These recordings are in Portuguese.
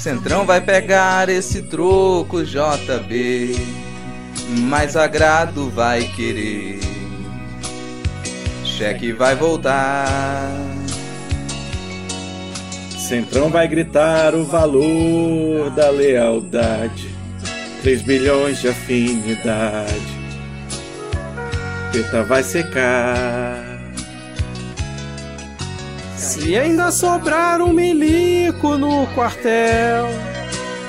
Centrão vai pegar esse troco, JB. Mais agrado vai querer. Cheque vai voltar. Centrão vai gritar o valor da lealdade. 3 bilhões de afinidade. Peta vai secar. Se ainda sobrar um milico no quartel,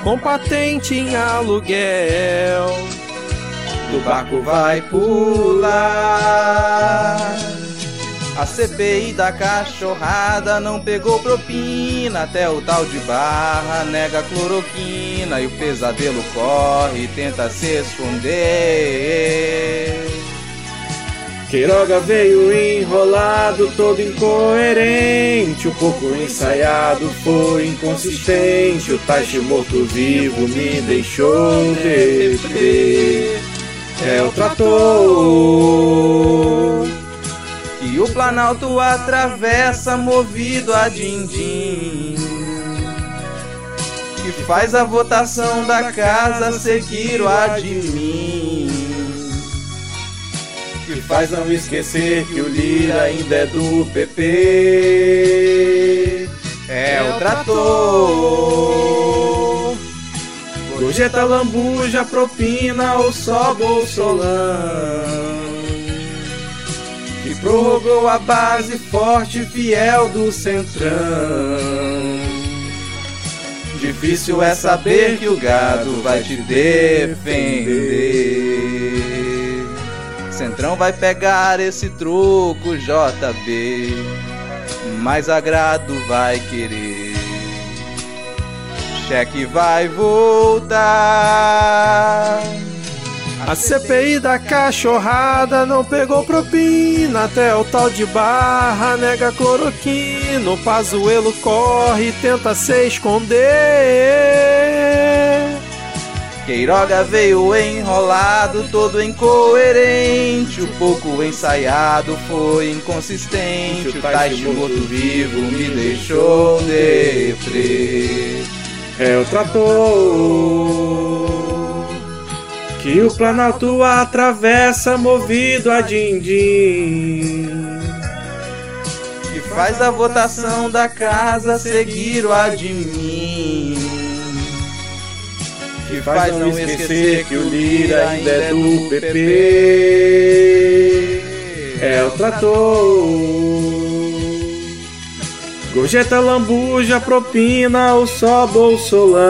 com patente em aluguel, do barco vai pular. A CPI da cachorrada não pegou propina, até o tal de barra nega cloroquina e o pesadelo corre e tenta se esconder. Queiroga veio enrolado, todo incoerente. O pouco ensaiado foi inconsistente. O Taishi morto-vivo me deixou deprê. É o trator que o Planalto atravessa, movido a din-din. Que faz a votação da casa seguir o admin que faz não esquecer que o Lira ainda é do PP. É o trator. Gorjeta, lambuja, propina ou só bolsolão. Que prorrogou a base forte e fiel do Centrão. Difícil é saber que o gado vai te defender. Centrão vai pegar esse troco, JB. Mais agrado vai querer. Cheque vai voltar. A CPI da cachorrada não pegou propina, até o tal de barra nega cloroquina. O Pazuelo corre e tenta se esconder. Queiroga veio enrolado, todo incoerente. O pouco ensaiado foi inconsistente. O Taishi morto-vivo me deixou deprê. É o trator que o Planalto atravessa, movido a din-din. Que faz a votação da casa seguir o admin que faz não esquecer que o Lira ainda é do PP. É o trator. Gorjeta, lambuja, propina ou só bolsolão.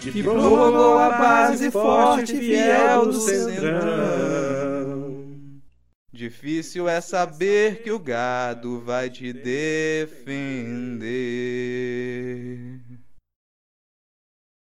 Que prorrogou a base forte e fiel do centrão. Difícil é saber que o gado vai te defender.